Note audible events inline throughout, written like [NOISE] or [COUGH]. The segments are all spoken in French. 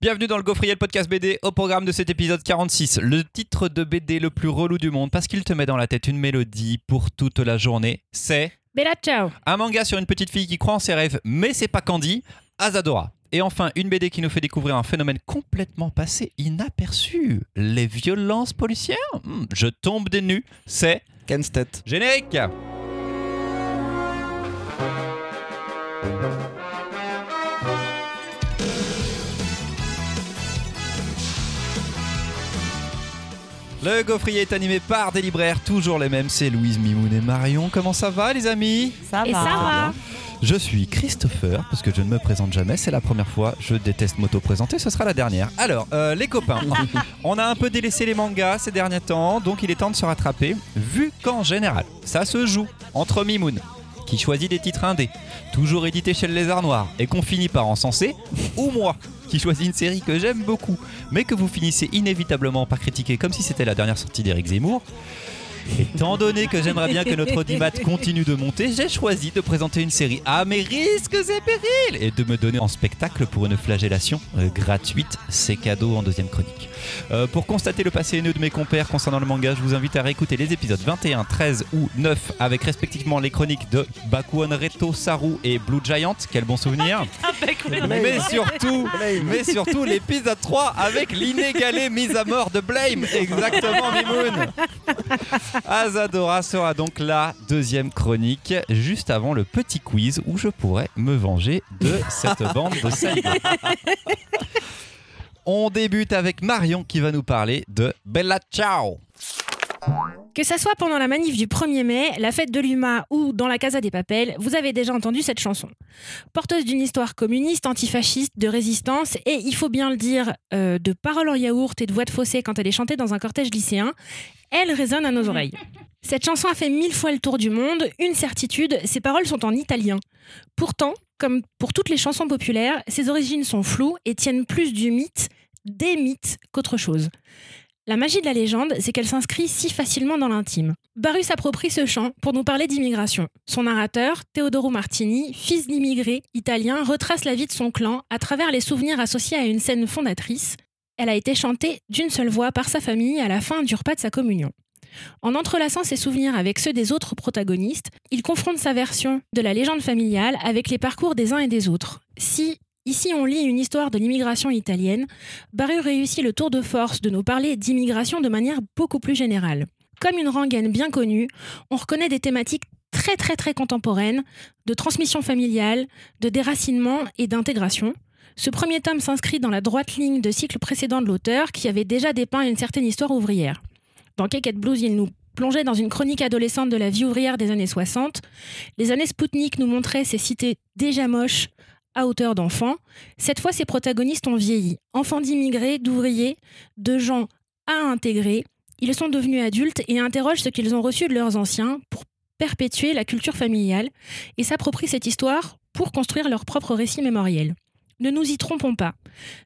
Bienvenue dans le Gaufrier, le podcast BD, au programme de cet épisode 46. Le titre de BD le plus relou du monde parce qu'il te met dans la tête une mélodie pour toute la journée, c'est Bella ciao un manga sur une petite fille qui croit en ses rêves, mais c'est pas Candy, Azadora. Et enfin, une BD qui nous fait découvrir un phénomène complètement passé inaperçu, les violences policières. Hmm, je tombe des nues, c'est Kenstedt. générique. Le gaufrier est animé par des libraires, toujours les mêmes, c'est Louise Mimoun et Marion. Comment ça va les amis Ça Et ça va. Je suis Christopher, parce que je ne me présente jamais, c'est la première fois, je déteste m'auto-présenter, ce sera la dernière. Alors, euh, les copains, [LAUGHS] on a un peu délaissé les mangas ces derniers temps, donc il est temps de se rattraper, vu qu'en général, ça se joue entre Mimoun, qui choisit des titres indés, toujours édités chez le Lézard Noir, et qu'on finit par encenser, ou moi, qui choisis une série que j'aime beaucoup, mais que vous finissez inévitablement par critiquer comme si c'était la dernière sortie d'Éric Zemmour. Étant donné que j'aimerais bien que notre audimat continue de monter, j'ai choisi de présenter une série à mes risques et périls et de me donner en spectacle pour une flagellation euh, gratuite. C'est cadeau en deuxième chronique. Euh, pour constater le passé haineux de mes compères concernant le manga, je vous invite à réécouter les épisodes 21, 13 ou 9 avec respectivement les chroniques de Bakuon Reto Saru et Blue Giant. Quel bon souvenir! mais surtout, mais surtout l'épisode 3 avec l'inégalée mise à mort de Blame. Exactement, Mimoun. Azadora sera donc la deuxième chronique, juste avant le petit quiz où je pourrais me venger de cette [LAUGHS] bande de salauds. [LAUGHS] On débute avec Marion qui va nous parler de Bella Ciao. Que ça soit pendant la manif du 1er mai, la fête de l'UMA ou dans la Casa des Papels, vous avez déjà entendu cette chanson. Porteuse d'une histoire communiste, antifasciste, de résistance et, il faut bien le dire, euh, de paroles en yaourt et de voix de fossé quand elle est chantée dans un cortège lycéen, elle résonne à nos oreilles. Cette chanson a fait mille fois le tour du monde, une certitude, ses paroles sont en italien. Pourtant, comme pour toutes les chansons populaires, ses origines sont floues et tiennent plus du mythe, des mythes, qu'autre chose. La magie de la légende, c'est qu'elle s'inscrit si facilement dans l'intime. Baru s'approprie ce chant pour nous parler d'immigration. Son narrateur, Teodoro Martini, fils d'immigrés italien, retrace la vie de son clan à travers les souvenirs associés à une scène fondatrice. Elle a été chantée d'une seule voix par sa famille à la fin du repas de sa communion. En entrelaçant ses souvenirs avec ceux des autres protagonistes, il confronte sa version de la légende familiale avec les parcours des uns et des autres. Ici, on lit une histoire de l'immigration italienne. Baru réussit le tour de force de nous parler d'immigration de manière beaucoup plus générale. Comme une rengaine bien connue, on reconnaît des thématiques très très très contemporaines, de transmission familiale, de déracinement et d'intégration. Ce premier tome s'inscrit dans la droite ligne de cycles précédents de l'auteur qui avait déjà dépeint une certaine histoire ouvrière. Dans Cake Blues, il nous plongeait dans une chronique adolescente de la vie ouvrière des années 60. Les années Spoutnik nous montraient ces cités déjà moches à hauteur d'enfants. Cette fois, ces protagonistes ont vieilli. Enfants d'immigrés, d'ouvriers, de gens à intégrer. Ils sont devenus adultes et interrogent ce qu'ils ont reçu de leurs anciens pour perpétuer la culture familiale et s'approprient cette histoire pour construire leur propre récit mémoriel. Ne nous y trompons pas.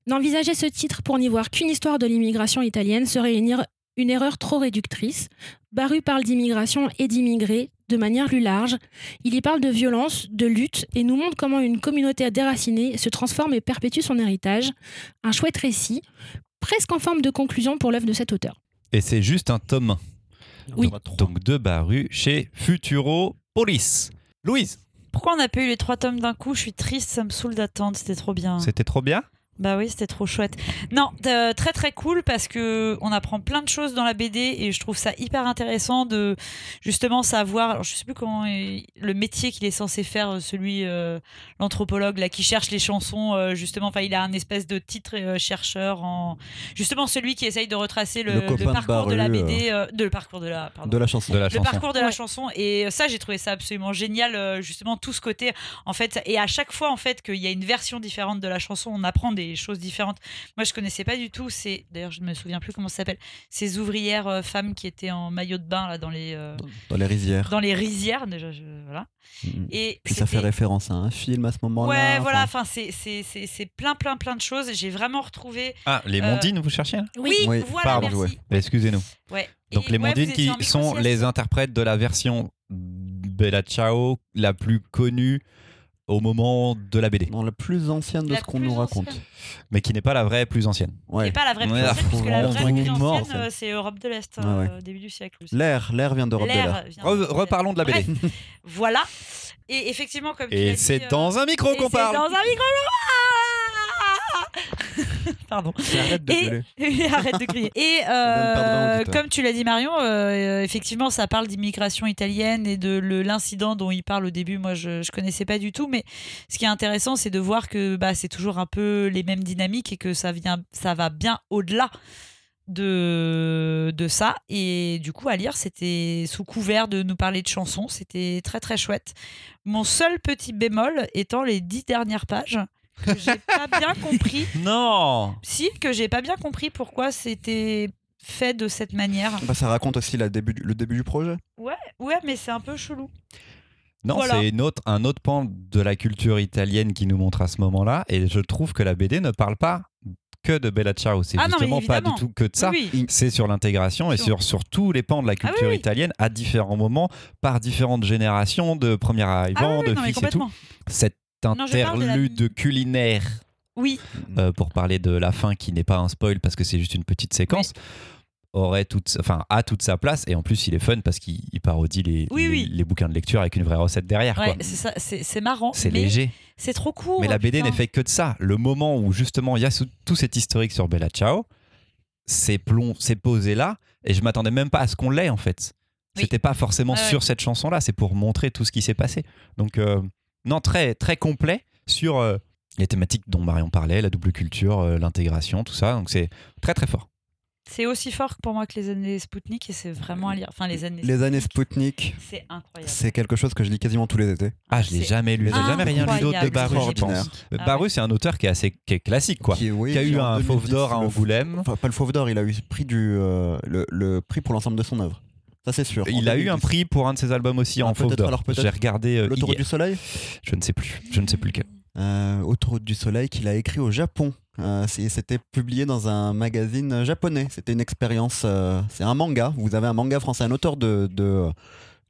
N'envisager ce titre pour n'y voir qu'une histoire de l'immigration italienne serait une, une erreur trop réductrice. Baru parle d'immigration et d'immigrés de manière plus large. Il y parle de violence, de lutte et nous montre comment une communauté déracinée se transforme et perpétue son héritage. Un chouette récit, presque en forme de conclusion pour l'œuvre de cet auteur. Et c'est juste un tome 1. Oui. Donc de Baru chez Futuro Police. Louise, Pourquoi on n'a pas eu les trois tomes d'un coup? Je suis triste, ça me saoule d'attendre, c'était trop bien. c'était trop bien? Bah oui, c'était trop chouette. Non, euh, très très cool parce que on apprend plein de choses dans la BD et je trouve ça hyper intéressant de justement savoir. Alors je sais plus comment est- le métier qu'il est censé faire, euh, celui euh, l'anthropologue là qui cherche les chansons euh, justement. Enfin, il a un espèce de titre euh, chercheur en justement celui qui essaye de retracer le, Le copain de parcours de la BD, euh, de le parcours de la pardon. De la chanson. de la le chanson. parcours de la chanson et ça j'ai trouvé ça absolument génial justement tout ce côté en fait et à chaque fois en fait qu'il y a une version différente de la chanson on apprend des choses différentes moi je connaissais pas du tout c'est d'ailleurs je ne me souviens plus comment ça s'appelle ces ouvrières euh, femmes qui étaient en maillot de bain là dans les euh, Dans les rizières. dans les rizières déjà je- voilà Mhm. et Puis ça fait c'était- référence à un film à ce moment-là. ouais voilà enfin, c'est c'est c'est c'est plein plein plein de choses j'ai vraiment retrouvé Ah, les Euh, mondines, vous cherchiez là? Oui, Oui, voilà pardon, merci Excusez-nous. ouais Donc Et les ouais, mondines vous qui en sont micro-sieste. les interprètes de la version Bella Ciao la plus connue au moment de la BD, Dans la plus ancienne de La ce qu'on nous raconte. ancienne. mais qui n'est pas la vraie plus ancienne. Ouais. C'est pas la vraie plus ancienne, puisque la vraie plus ancienne, euh, c'est Europe de l'Est, Ouais, euh, ouais. début du siècle. L'air, l'air vient d'Europe de Re- de reparlons de la BD. Bref, voilà. Et effectivement, comme Et dit, c'est euh, dans un micro qu'on c'est parle. dans un micro. [LAUGHS] Pardon. Arrête de [LAUGHS] Et-. Arrête de crier. Et [LAUGHS] euh, comme tu l'as dit Marion, euh, effectivement, ça parle d'immigration italienne et de l'incident dont il parle au début. Moi, je, je connaissais pas du tout, mais ce qui est intéressant, c'est de voir que bah, c'est toujours un peu les mêmes dynamiques et que ça vient, ça va bien au-delà de, de ça. Et du coup, à lire, c'était sous couvert de nous parler de chansons. C'était très très chouette. Mon seul petit bémol étant les dix dernières pages que j'ai pas bien compris. Non. Si, que j'ai pas bien compris pourquoi c'était fait de cette manière. Bah, ça raconte aussi la début, du- le début du projet. Ouais, ouais, mais c'est un peu chelou. Non, Voilà. c'est autre, un autre pan de la culture italienne qui nous montre à ce moment-là. Et je trouve que la BD ne parle pas que de Bella Ciao. C'est Ah non, justement pas du tout que de ça. Oui, oui. C'est sur l'intégration et Sur- sur, tous les pans de la culture Ah oui, oui. italienne à différents moments, par différentes générations de premiers Ah arrivants, oui, de non, fils et tout. complètement. Non, la- interlude culinaire, Oui, euh, pour parler de la fin qui n'est pas un spoil parce que c'est juste une petite séquence, aurait toute, enfin, a toute sa place. Et en plus, il est fun parce qu'il il parodie les, Oui, les, oui. les bouquins de lecture avec une vraie recette derrière. ouais, c'est marrant. C'est léger. C'est trop court. Mais la BD n'est fait que de ça. Le moment où justement il y a tout cet historique sur Bella Ciao, c'est plomb, c'est posé là, et je m'attendais même pas à ce qu'on l'ait en fait. C'était pas forcément ouais. sur cette chanson-là, c'est pour montrer tout ce qui s'est passé. Donc euh, non, très très complet sur euh, les thématiques dont Marion parlait, la double culture, euh, l'intégration, tout ça. Donc c'est très très fort. C'est aussi fort pour moi que les années Spoutnik et c'est vraiment à lire. Enfin, les années. Les années Spoutnik, C'est incroyable. c'est quelque chose que je lis quasiment tous les étés. Ah, je l'ai jamais lu, j'ai jamais rien lu d'autre de Baru, je pense. Ah Baru, c'est un auteur qui est assez qui est classique quoi. Qui, oui, Qui a eu un 2010, fauve d'or à Angoulême. Enfin, pas le fauve d'or, il a eu prix, du, euh, le, le prix pour l'ensemble de son œuvre. Ça, c'est sûr. Il a eu un 2010. prix pour un de ses albums aussi Ah, en fauve d'or. J'ai regardé euh, L'autoroute du soleil Je ne sais plus. Je ne sais plus lequel. euh, Autoroute du soleil qu'il a écrit au Japon. Euh, C'était publié dans un magazine japonais. C'était une expérience. euh, c'est un manga. Vous avez un manga français, un auteur de, de,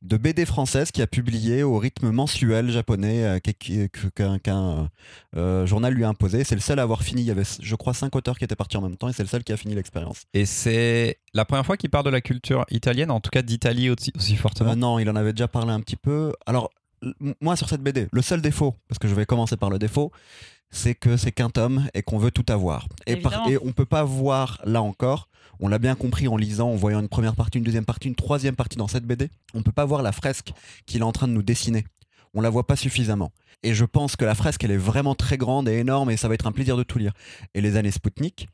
de BD française qui a publié au rythme mensuel japonais euh, qu'un euh, journal lui a imposé. C'est le seul à avoir fini. Il y avait, je crois, cinq auteurs qui étaient partis en même temps et c'est le seul qui a fini l'expérience. Et c'est la première fois qu'il parle de la culture italienne, en tout cas d'Italie aussi, aussi fortement. Euh, non, il en avait déjà parlé un petit peu. Alors, moi, sur cette BD, le seul défaut, parce que je vais commencer par le défaut, c'est que c'est qu'un tome et qu'on veut tout avoir. Et, par- Évidemment. et on peut pas voir, là encore, on l'a bien compris en lisant, en voyant une première partie, une deuxième partie, une troisième partie dans cette BD, on peut pas voir la fresque qu'il est en train de nous dessiner. On la voit pas suffisamment. Et je pense que la fresque, elle est vraiment très grande et énorme et ça va être un plaisir de tout lire. Et les années Spoutnik,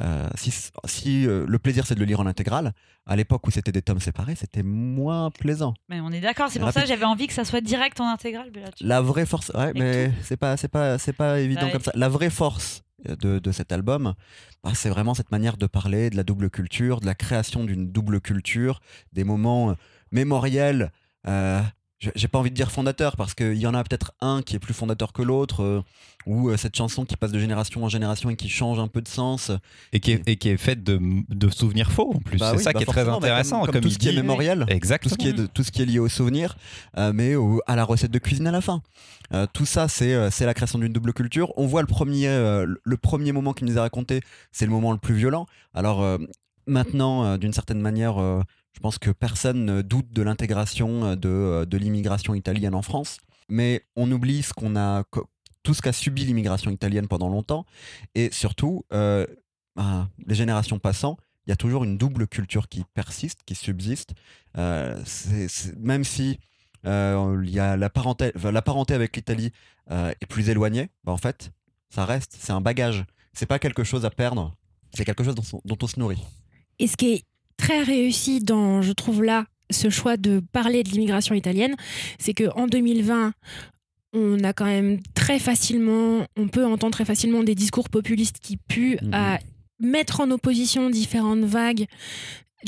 euh, si, si euh, le plaisir c'est de le lire en intégrale, à l'époque où c'était des tomes séparés, c'était moins plaisant. Mais on est d'accord, c'est pour Rapide. ça que j'avais envie que ça soit direct en intégrale. La vraie force, ouais, mais c'est pas, c'est pas, c'est pas évident Ouais. comme ça. La vraie force de, de cet album, bah, c'est vraiment cette manière de parler de la double culture, de la création d'une double culture, des moments euh, mémoriels. euh, j'ai pas envie de dire fondateur parce qu'il y en a peut-être un qui est plus fondateur que l'autre, euh, ou euh, cette chanson qui passe de génération en génération et qui change un peu de sens. Et, qui est, et qui est faite de, de souvenirs faux en plus. Bah c'est oui, ça bah qui est très bah, intéressant. Comme, comme tout il ce qui est mémoriel. Tout Exactement. ce, qui est de- tout ce qui est lié au souvenir, euh, mais au- à la recette de cuisine à la fin. Tout ça, c'est la création d'une double culture. On voit le premier, le premier moment qu'il nous a raconté, c'est le moment le plus violent. Alors maintenant, d'une certaine manière, je pense que personne ne doute de l'intégration euh, de, euh, de l'immigration italienne en France, mais on oublie tout ce qu'a subi l'immigration italienne pendant longtemps, et surtout, euh, ben, les générations passant, il y a toujours une double culture qui persiste, qui subsiste. Même si y a la parenté, avec l'Italie est plus éloignée, bah, en fait, ça reste, c'est un bagage. C'est pas quelque chose à perdre, c'est quelque chose dont, on- se nourrit. Très réussi dans, je trouve là, ce choix de parler de l'immigration italienne, c'est que en 2020, on a quand même très facilement, on peut entendre très facilement des discours populistes qui puent Mhm. à mettre en opposition différentes vagues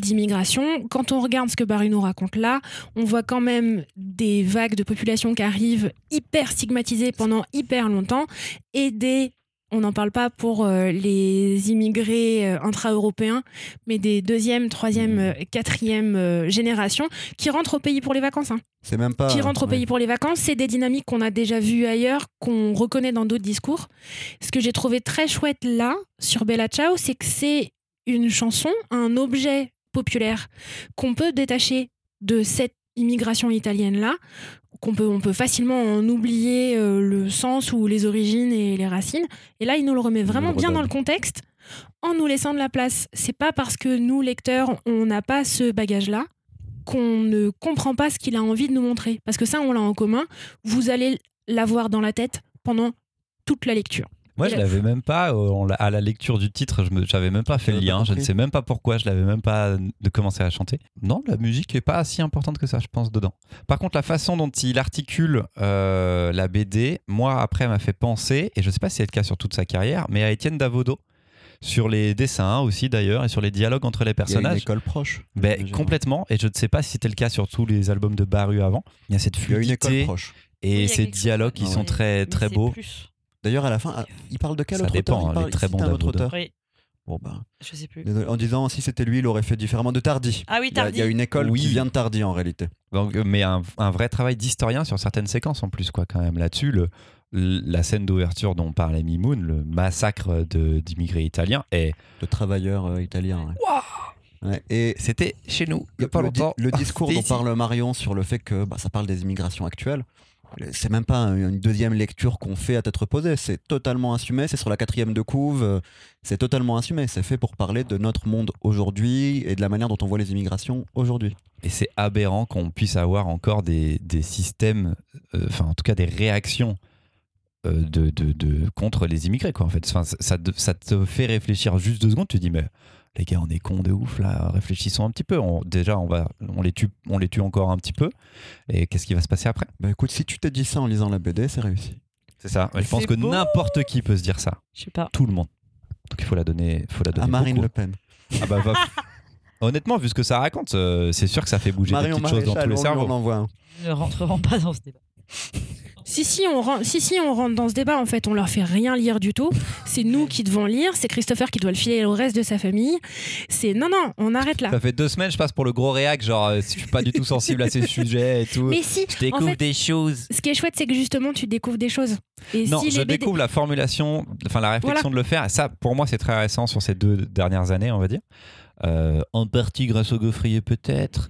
d'immigration. Quand on regarde ce que Barry nous raconte là, on voit quand même des vagues de population qui arrivent hyper stigmatisées pendant hyper longtemps et des on n'en parle pas pour euh, les immigrés euh, intra-européens, mais des deuxième, troisième, euh, quatrième euh, générations qui rentrent au pays pour les vacances. hein. C'est même pas. qui rentrent au ouais. pays pour les vacances, c'est des dynamiques qu'on a déjà vues ailleurs, qu'on reconnaît dans d'autres discours. Ce que j'ai trouvé très chouette là, sur Bella Ciao, c'est que c'est une chanson, un objet populaire qu'on peut détacher de cette immigration italienne-là, qu'on peut, on peut facilement en oublier euh, le sens ou les origines et les racines. Et là, il nous le remet vraiment le bien dans le contexte en nous laissant de la place. C'est pas parce que nous, lecteurs, on n'a pas ce bagage-là qu'on ne comprend pas ce qu'il a envie de nous montrer. Parce que ça, on l'a en commun. Vous allez l'avoir dans la tête pendant toute la lecture. Moi, je la- l'avais même pas, euh, on à la lecture du titre, je me- j'avais même pas fait le lien. Je ne sais même pas pourquoi, je l'avais même pas de commencer à chanter. Non, la musique est pas si importante que ça, je pense, dedans. Par contre, la façon dont il articule euh, la BD, moi, après, m'a fait penser, et je sais pas si c'est le cas sur toute sa carrière, mais à Étienne Davodo, sur les dessins aussi d'ailleurs, et sur les dialogues entre les Il y a une personnages. école proche. Ben, complètement, et je ne sais pas si c'était le cas sur tous les albums de Baru avant. Il y a cette Il y a une école fluidité proche. Il y et ces dialogues qui ouais. sont Mais- très mais très beaux. plus. D'ailleurs, à la fin, ah, il parle de quel Ça autre dépend, auteur hein, il parle, les très bons un autre auteur. Oui, Bon, bah, je sais plus. En disant si c'était lui, il aurait fait différemment de Tardy. Ah oui, Il y a- Tardy. Il y a une école Oui. qui vient de Tardy en réalité. Donc, euh, mais un, un vrai travail d'historien sur certaines séquences en plus, quoi, quand même. Là-dessus, le, la scène d'ouverture dont parlait Mimoun, le massacre d'immigrés italiens, et De travailleurs euh, italiens. ouais. Ouais, Et c'était chez nous, il n'y le, a pas le di- longtemps. le discours [LAUGHS] dont parle Marion sur le fait que bah, ça parle des immigrations actuelles, c'est même pas un- une deuxième lecture qu'on fait à tête reposée. C'est totalement assumé. C'est sur la quatrième de couve. C'est totalement assumé. C'est fait pour parler de notre monde aujourd'hui et de la manière dont on voit les immigrations aujourd'hui. Et c'est aberrant qu'on puisse avoir encore des, des systèmes, euh, enfin en tout cas des réactions euh, de, de- de- contre les immigrés, quoi, en fait. Ça, ça te- fait réfléchir juste deux secondes, tu dis, mais les gars, on est cons de ouf, là, réfléchissons un petit peu. On- déjà, on, va, on, les tue, on les tue encore un petit peu, et qu'est-ce qui va se passer après? Bah écoute, si tu t'es dit ça en lisant la BD, c'est réussi. C'est ça. Je pense que n'importe qui peut se dire ça. Je sais pas. Tout le monde. Donc il faut la donner, faut la donner À Marine beaucoup. Le Pen. Ah bah, va- [LAUGHS] Honnêtement, vu ce que ça raconte, euh, c'est sûr que ça fait bouger Marion des petites choses dans tous les on cerveaux. en envoie un. Ne rentrerons pas dans ce débat. Si si, on rentre, si, si, on rentre dans ce débat, en fait, on leur fait rien lire du tout. C'est nous qui devons lire, c'est Christopher qui doit le filer au reste de sa famille. C'est non, non, on arrête là. Ça fait deux semaines, je passe pour le gros réac, genre euh, je suis pas du tout sensible à ces [LAUGHS] sujets et tout. Mais si, je découvre en fait, des choses. ce qui est chouette, c'est que justement, tu découvres des choses. Et Non, si je BD découvre la formulation, enfin la réflexion de le faire. Et ça, pour moi, c'est très récent sur ces deux dernières années, on va dire. Euh, en partie grâce au gaufrier peut-être,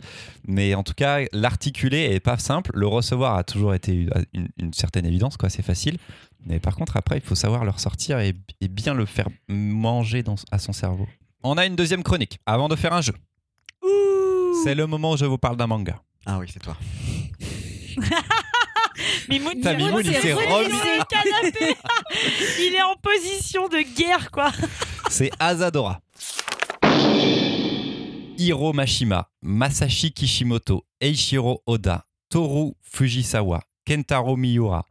mais en tout cas l'articuler est pas simple. Le recevoir a toujours été une, une- une certaine évidence, quoi. C'est facile. Mais par contre après, il faut savoir le ressortir et, et bien le faire manger dans, à son cerveau. On a une deuxième chronique avant de faire un jeu. C'est le moment où je vous parle d'un manga. Ah oui, c'est toi. [LAUGHS] Mimoun, Putain, Mimoun Mimoun, il s'est remis remis. sur le canapé. [LAUGHS] il est en position de guerre, quoi. C'est Asadora. Hiro Mashima, Masashi Kishimoto, Eiichiro Oda, Toru Fujisawa, Kentaro Miura,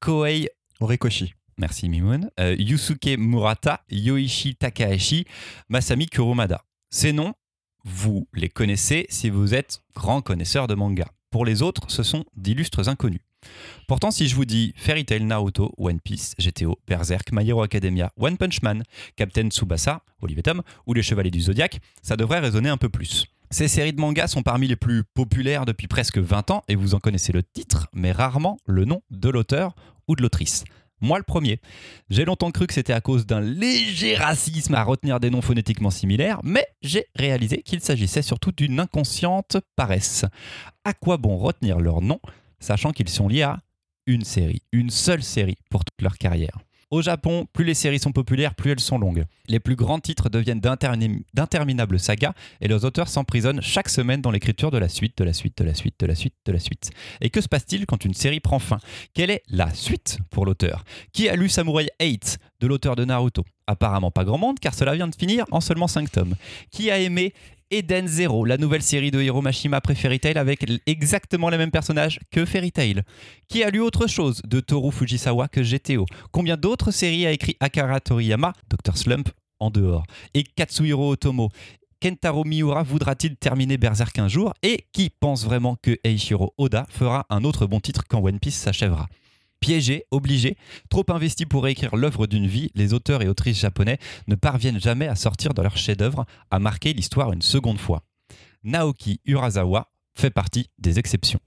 Koei, Orikoshi. merci Mimoun, euh, Yusuke Murata, Yoichi Takahashi, Masami Kurumada. Ces noms, vous les connaissez si vous êtes grand connaisseur de manga. Pour les autres, ce sont d'illustres inconnus. Pourtant, si je vous dis Fairy Tail, Naruto, One Piece, GTO, Berserk, My Hero Academia, One Punch Man, Captain Tsubasa, Olivier Tom ou Les Chevaliers du Zodiaque, ça devrait résonner un peu plus. Ces séries de mangas sont parmi les plus populaires depuis presque 20 ans et vous en connaissez le titre, mais rarement le nom de l'auteur ou de l'autrice. Moi le premier. J'ai longtemps cru que c'était à cause d'un léger racisme à retenir des noms phonétiquement similaires, mais j'ai réalisé qu'il s'agissait surtout d'une inconsciente paresse. À quoi bon retenir leurs noms, sachant qu'ils sont liés à une série, une seule série pour toute leur carrière au Japon, plus les séries sont populaires, plus elles sont longues. Les plus grands titres deviennent d'interminables sagas et leurs auteurs s'emprisonnent chaque semaine dans l'écriture de la suite, de la suite, de la suite, de la suite, de la suite. Et que se passe-t-il quand une série prend fin? Quelle est la suite pour l'auteur? Qui a lu Samurai 8 de l'auteur de Naruto? Apparemment pas grand monde car cela vient de finir en seulement 5 tomes. Qui a aimé Eden Zero, la nouvelle série de Hiro Mashima après Fairy Tail avec exactement les mêmes personnages que Fairy Tail. Qui a lu autre chose de Toru Fujisawa que GTO Combien d'autres séries a écrit Akara Toriyama, Dr Slump en dehors, et Katsuhiro Otomo Kentaro Miura voudra-t-il terminer Berserk un jour? Et qui pense vraiment que Eiichiro Oda fera un autre bon titre quand One Piece s'achèvera? Piégés, obligés, trop investis pour réécrire l'œuvre d'une vie, les auteurs et autrices japonais ne parviennent jamais à sortir de leur chef-d'œuvre, à marquer l'histoire une seconde fois. Naoki Urasawa fait partie des exceptions.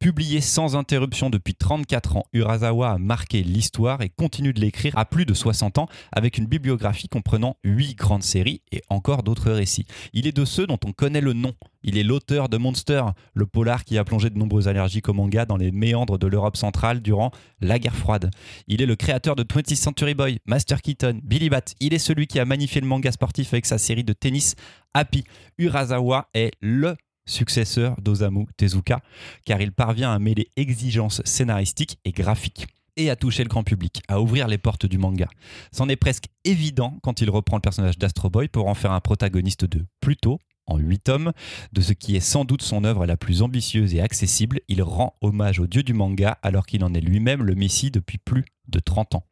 Publié sans interruption depuis 34 ans, Urasawa a marqué l'histoire et continue de l'écrire à plus de 60 ans avec une bibliographie comprenant 8 grandes séries et encore d'autres récits. Il est de ceux dont on connaît le nom. Il est l'auteur de Monster, le polar qui a plongé de nombreux allergiques au manga dans les méandres de l'Europe centrale durant la guerre froide. Il est le créateur de 20th Century Boy, Master Keaton, Billy Bat. Il est celui qui a magnifié le manga sportif avec sa série de tennis Happy. Urasawa est le successeur d'Osamu Tezuka, car il parvient à mêler exigences scénaristiques et graphiques et à toucher le grand public, à ouvrir les portes du manga. C'en est presque évident quand il reprend le personnage d'Astro Boy pour en faire un protagoniste de Pluto, en 8 tomes, de ce qui est sans doute son œuvre la plus ambitieuse et accessible, il rend hommage au dieu du manga alors qu'il en est lui-même le messie depuis plus de 30 ans.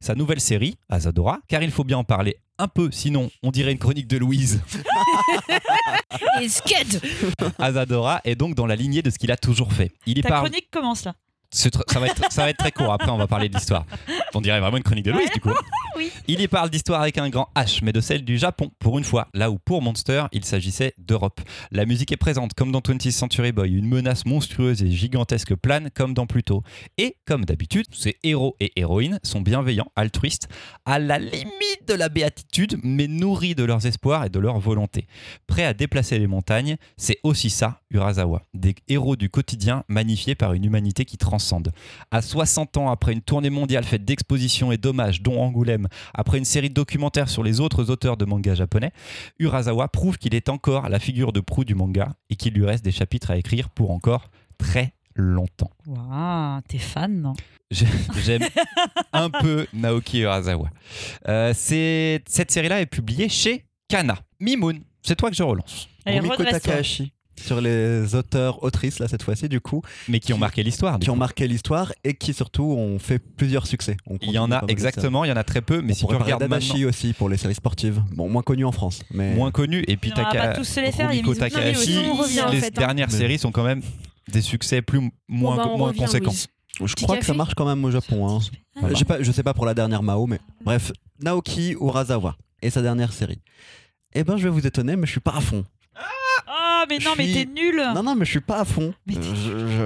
Sa nouvelle série, Azadora, car il faut bien en parler un peu, sinon on dirait une chronique de Louise. [LAUGHS] Et sked Azadora est donc dans la lignée de ce qu'il a toujours fait. Il Ta parle. chronique commence là. Ça va, être, ça va être très court, après on va parler de l'histoire. On dirait vraiment une chronique de Louise du coup. [LAUGHS] Oui. Il y parle d'histoire avec un grand H, mais de celle du Japon, pour une fois, là où pour Monster, il s'agissait d'Europe. La musique est présente, comme dans 20th Century Boy, une menace monstrueuse et gigantesque plane, comme dans Pluto. Et, comme d'habitude, ces héros et héroïnes sont bienveillants, altruistes, à la limite de la béatitude, mais nourris de leurs espoirs et de leur volonté. Prêts à déplacer les montagnes, c'est aussi ça, Urasawa. Des héros du quotidien magnifiés par une humanité qui transcende. À 60 ans après une tournée mondiale faite d'expositions et d'hommages, dont Angoulême, après une série de documentaires sur les autres auteurs de manga japonais, Urasawa prouve qu'il est encore la figure de proue du manga et qu'il lui reste des chapitres à écrire pour encore très longtemps. Waouh, t'es fan, non? J'ai- J'aime un peu Naoki Urasawa. Euh, cette série-là est publiée chez Kana. Mimoun, c'est toi que je relance. Allez, Rumiko. Takahashi sur les auteurs, autrices, là, cette fois-ci, du coup, Mais qui ont marqué l'histoire. qui ont marqué l'histoire et qui surtout ont fait plusieurs succès. On Il y en a exactement, il y en a très peu, mais On si tu regardes maintenant, aussi pour les séries sportives. Bon, moins connu en France, mais moins connu, et puis On va Taka- pas tous se les faire, Rumiko Takahashi, les fait, hein. dernières séries sont quand même des succès plus moins, Bon, bah, moins revient, conséquents. Je crois que ça marche quand même au Japon. Hein. Voilà. Pas- je sais pas pour la dernière Mao, mais bref, Naoki Urasawa et sa dernière série. Eh ben, je vais vous étonner, mais je suis pas à fond. Oh, mais non, mais suis- t'es nul Non, non, mais je suis pas à fond.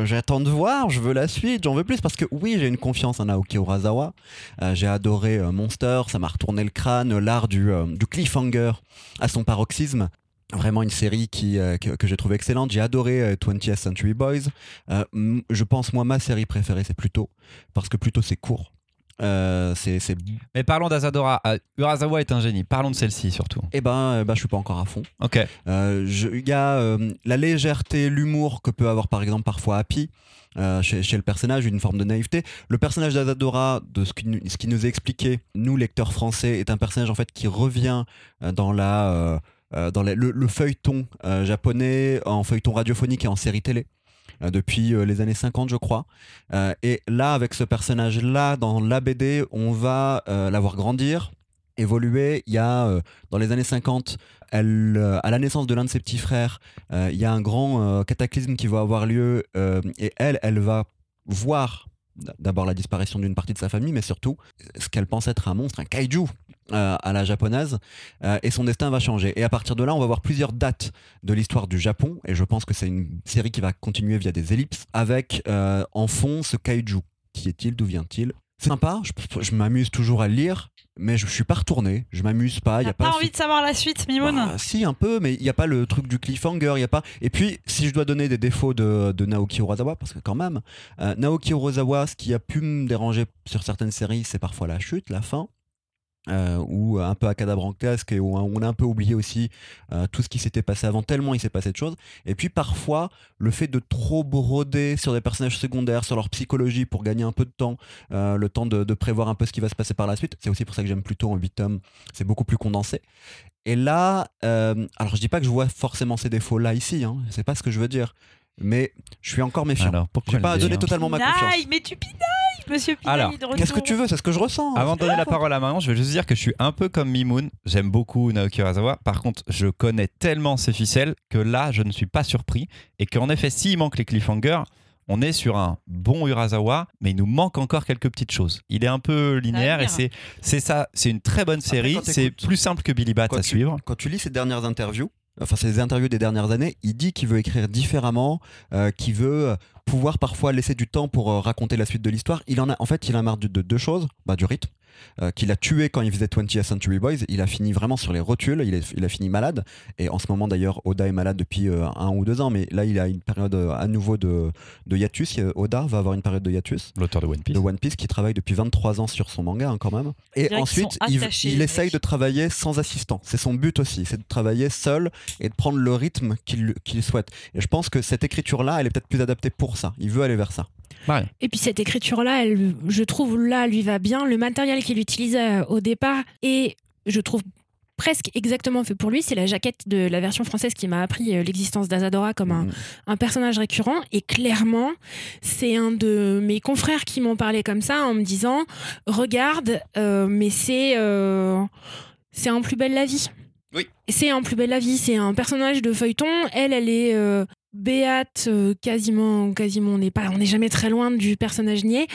J'attends de voir, je veux la suite, j'en veux plus parce que oui, j'ai une confiance en Naoki Urasawa. Euh, j'ai adoré euh, Monster, ça m'a retourné le crâne, l'art du, euh, du cliffhanger à son paroxysme. Vraiment une série qui, euh, que, que j'ai trouvé excellente. J'ai adoré euh, 20th Century Boys. Euh, je pense, moi, ma série préférée, c'est Pluto. Parce que Pluto, c'est court. Euh, c'est c'est- Mais parlons d'Azadora. Euh, Urasawa est un génie. Parlons de celle-ci surtout. eh ben, ben, je suis pas encore à fond. Ok. Euh, Il y a euh, la légèreté, l'humour que peut avoir par exemple parfois Happy. chez, chez le personnage, une forme de naïveté. Le personnage d'Azadora, de ce qui, nous- ce qui nous est expliqué, nous lecteurs français, est un personnage en fait qui revient dans la dans la- le, le feuilleton japonais, en feuilleton radiophonique et en série télé. Euh, depuis euh, les années 50 je crois. Euh, et là avec ce personnage là dans la BD on va la voir grandir évoluer. Il y a dans les années 50 elle, euh, à la naissance de l'un de ses petits frères, il y a un grand cataclysme qui va avoir lieu et elle, elle va voir d'abord la disparition d'une partie de sa famille, mais surtout ce qu'elle pense être un monstre, un kaiju euh, à la japonaise, euh, et son destin va changer. Et à partir de là, on va voir plusieurs dates de l'histoire du Japon, et je pense que c'est une série qui va continuer via des ellipses, avec euh, en fond ce kaiju. Qui est-il? D'où vient-il? Sympa, je, je m'amuse toujours à le lire, mais je, je suis pas retourné, je m'amuse pas, y a pas, pas... envie de savoir la suite, Mimoun bah, si, un peu, mais il n'y a pas le truc du cliffhanger, il y a pas. Et puis, si je dois donner des défauts de, de Naoki Urasawa, parce que quand même, euh, Naoki Urasawa, ce qui a pu me déranger sur certaines séries, c'est parfois la chute, la fin. Euh, ou un peu à cadabrancasque et où on a un peu oublié aussi euh, tout ce qui s'était passé avant tellement il s'est passé de choses et puis parfois le fait de trop broder sur des personnages secondaires sur leur psychologie pour gagner un peu de temps euh, le temps de, de prévoir un peu ce qui va se passer par la suite c'est aussi pour ça que j'aime plutôt en 8 tomes c'est beaucoup plus condensé et là, euh, alors je dis pas que je vois forcément ces défauts là ici, hein, c'est pas ce que je veux dire, mais je suis encore méfiant. Alors, pourquoi J'ai pas donné dire? totalement ma confiance. Mais tu pinailles, monsieur de retour. Qu'est-ce que tu veux C'est ce que je ressens. Avant de donner la parole à Marion, je vais juste dire que je suis un peu comme Mimoun. J'aime beaucoup Naoki Urasawa. Par contre, je connais tellement ses ficelles que là, je ne suis pas surpris. Et qu'en effet, s'il manque les cliffhangers, On est sur un bon Urasawa, mais il nous manque encore quelques petites choses. Il est un peu linéaire et c'est c'est ça. C'est une très bonne série. C'est plus simple que Billy Bat à tu- suivre. Quand tu lis ses dernières interviews, enfin ses interviews des dernières années, il dit qu'il veut écrire différemment, euh, qu'il veut euh, pouvoir parfois laisser du temps pour euh, raconter la suite de l'histoire. Il en a, en fait, il en a marre de, de deux choses, bah, du rythme. Euh, qu'il a tué quand il faisait 20th Century Boys, il a fini vraiment sur les rotules, il, est- il a fini malade, et en ce moment d'ailleurs Oda est malade depuis euh, un ou deux ans, mais là il a une période euh, à nouveau de, de hiatus, Oda va avoir une période de hiatus L'auteur de One Piece. de One Piece qui travaille depuis 23 ans sur son manga hein, quand même. Et ensuite, il, essaye de travailler sans assistant. C'est son but aussi, c'est de travailler seul et de prendre le rythme qu'il qu'il souhaite. Et je pense que cette écriture-là, elle est peut-être plus adaptée pour ça. Il veut aller vers ça. Et puis cette écriture-là, elle, je trouve là, lui va bien. Le matériel qu'il utilise euh, au départ et je trouve presque exactement fait pour lui. C'est la jaquette de la version française qui m'a appris euh, l'existence d'Azadora comme un, Mm. un personnage récurrent. Et clairement, c'est un de mes confrères qui m'ont parlé comme ça en me disant Regarde, euh, mais c'est. euh, c'est en plus belle la vie. Oui. C'est en plus belle la vie. C'est un personnage de feuilleton. Elle, elle est. euh, Béate, euh, quasiment, quasiment, on n'est pas, on n'est jamais très loin du personnage niais.